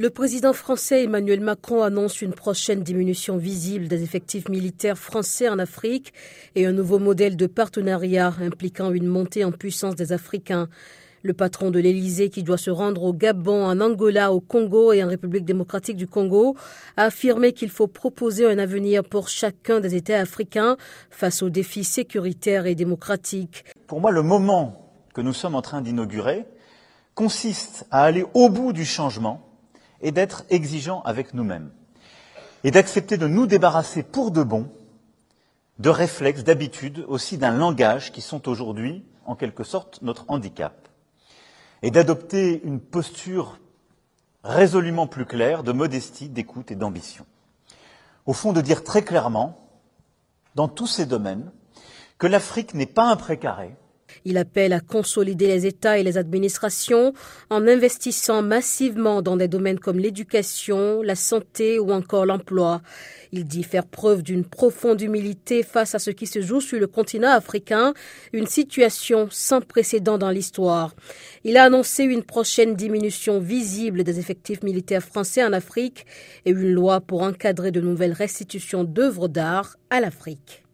Le président français Emmanuel Macron annonce une prochaine diminution visible des effectifs militaires français en Afrique et un nouveau modèle de partenariat impliquant une montée en puissance des Africains. Le patron de l'Élysée, qui doit se rendre au Gabon, en Angola, au Congo et en République démocratique du Congo, a affirmé qu'il faut proposer un avenir pour chacun des États africains face aux défis sécuritaires et démocratiques. Pour moi, le moment que nous sommes en train d'inaugurer consiste à aller au bout du changement et d'être exigeants avec nous-mêmes et d'accepter de nous débarrasser pour de bon de réflexes, d'habitudes, aussi d'un langage qui sont aujourd'hui, en quelque sorte, notre handicap, et d'adopter une posture résolument plus claire de modestie, d'écoute et d'ambition. Au fond, de dire très clairement, dans tous ces domaines, que l'Afrique n'est pas un précaré, il appelle à consolider les États et les administrations en investissant massivement dans des domaines comme l'éducation, la santé ou encore l'emploi. Il dit faire preuve d'une profonde humilité face à ce qui se joue sur le continent africain, une situation sans précédent dans l'histoire. Il a annoncé une prochaine diminution visible des effectifs militaires français en Afrique et une loi pour encadrer de nouvelles restitutions d'œuvres d'art à l'Afrique.